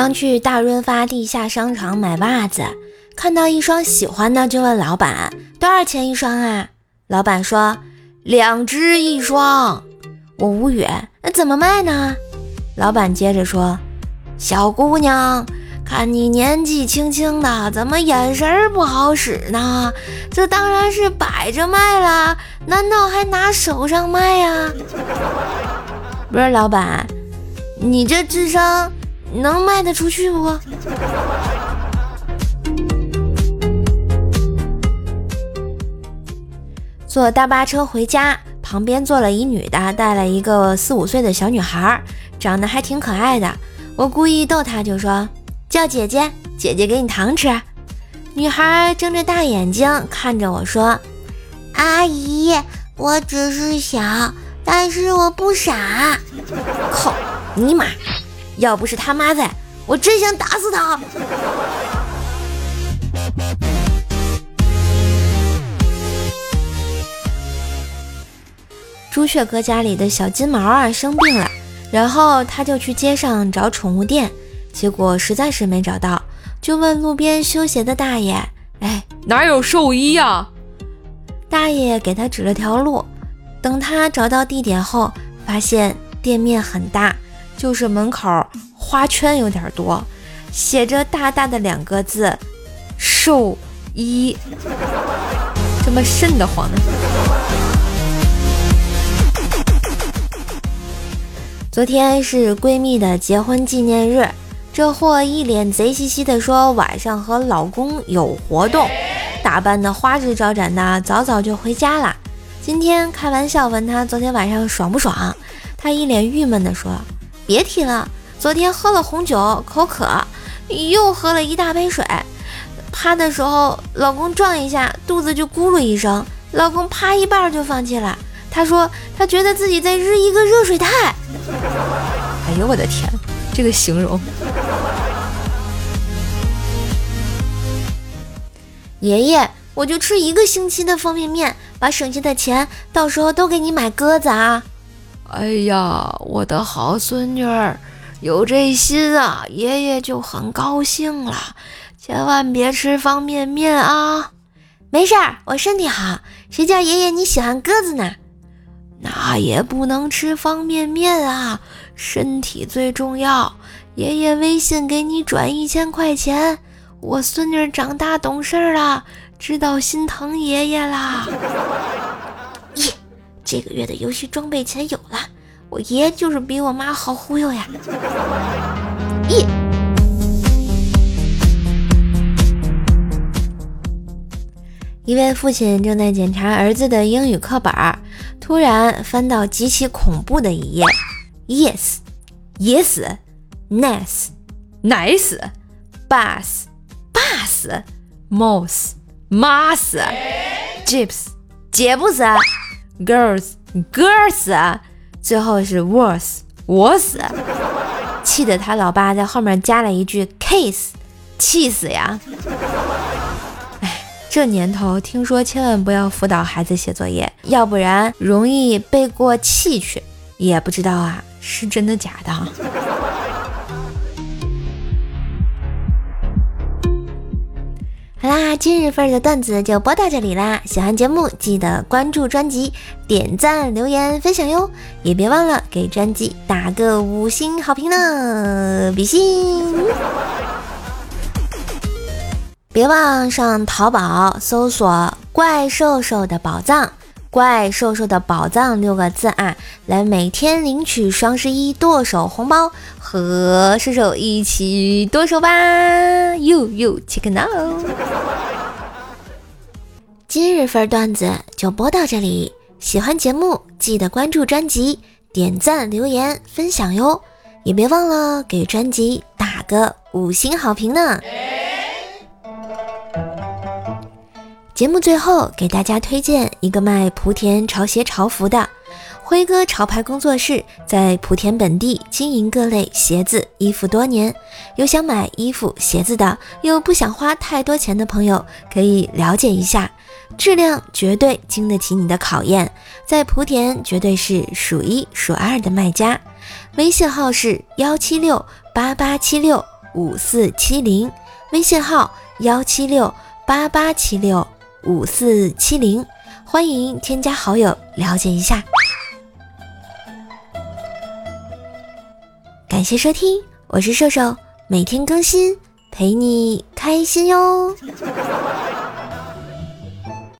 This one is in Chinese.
刚去大润发地下商场买袜子，看到一双喜欢的，就问老板多少钱一双啊？老板说两只一双。我无语，那怎么卖呢？老板接着说，小姑娘，看你年纪轻轻的，怎么眼神不好使呢？这当然是摆着卖了，难道还拿手上卖呀？不是老板，你这智商。能卖得出去不？坐大巴车回家，旁边坐了一女的，带了一个四五岁的小女孩，长得还挺可爱的。我故意逗她，就说叫姐姐，姐姐给你糖吃。女孩睁着大眼睛看着我说：“阿姨，我只是小，但是我不傻。”靠尼玛！要不是他妈在，我真想打死他。朱雀哥家里的小金毛啊生病了，然后他就去街上找宠物店，结果实在是没找到，就问路边修鞋的大爷：“哎，哪有兽医呀？”大爷给他指了条路，等他找到地点后，发现店面很大。就是门口花圈有点多，写着大大的两个字“兽医”，这么瘆得慌呢。昨天是闺蜜的结婚纪念日，这货一脸贼兮兮的说晚上和老公有活动，打扮的花枝招展的，早早就回家了。今天开玩笑问他昨天晚上爽不爽，他一脸郁闷的说。别提了，昨天喝了红酒，口渴，又喝了一大杯水，趴的时候，老公撞一下，肚子就咕噜一声，老公趴一半就放弃了。他说他觉得自己在日一个热水袋。哎呦我的天，这个形容。爷爷，我就吃一个星期的方便面，把省下的钱到时候都给你买鸽子啊。哎呀，我的好孙女儿，有这心啊，爷爷就很高兴了。千万别吃方便面啊！没事儿，我身体好。谁叫爷爷你喜欢鸽子呢？那也不能吃方便面啊，身体最重要。爷爷微信给你转一千块钱，我孙女长大懂事了，知道心疼爷爷啦。这个月的游戏装备钱有了，我爷就是比我妈好忽悠呀！咦，一位父亲正在检查儿子的英语课本，突然翻到极其恐怖的一页。Yes，Yes，Nice，Bus，Bus，Mouse，Mouse，Jeeps，杰 Girls，Girls，最后是 Worse，我死，气得他老爸在后面加了一句 kiss，气死呀！哎，这年头听说千万不要辅导孩子写作业，要不然容易背过气去，也不知道啊是真的假的。好啦，今日份的段子就播到这里啦！喜欢节目记得关注专辑、点赞、留言、分享哟，也别忘了给专辑打个五星好评呢，比心！别忘上淘宝搜索“怪兽兽的宝藏”。怪兽兽的宝藏六个字啊，来每天领取双十一剁手红包，和兽兽一起剁手吧！哟哟，check now。今日份段子就播到这里，喜欢节目记得关注专辑，点赞、留言、分享哟，也别忘了给专辑打个五星好评呢。节目最后给大家推荐一个卖莆田潮鞋潮服的辉哥潮牌工作室，在莆田本地经营各类鞋子衣服多年，有想买衣服鞋子的，又不想花太多钱的朋友，可以了解一下，质量绝对经得起你的考验，在莆田绝对是数一数二的卖家，微信号是幺七六八八七六。五四七零，微信号幺七六八八七六五四七零，欢迎添加好友了解一下。感谢收听，我是瘦瘦，每天更新，陪你开心哟。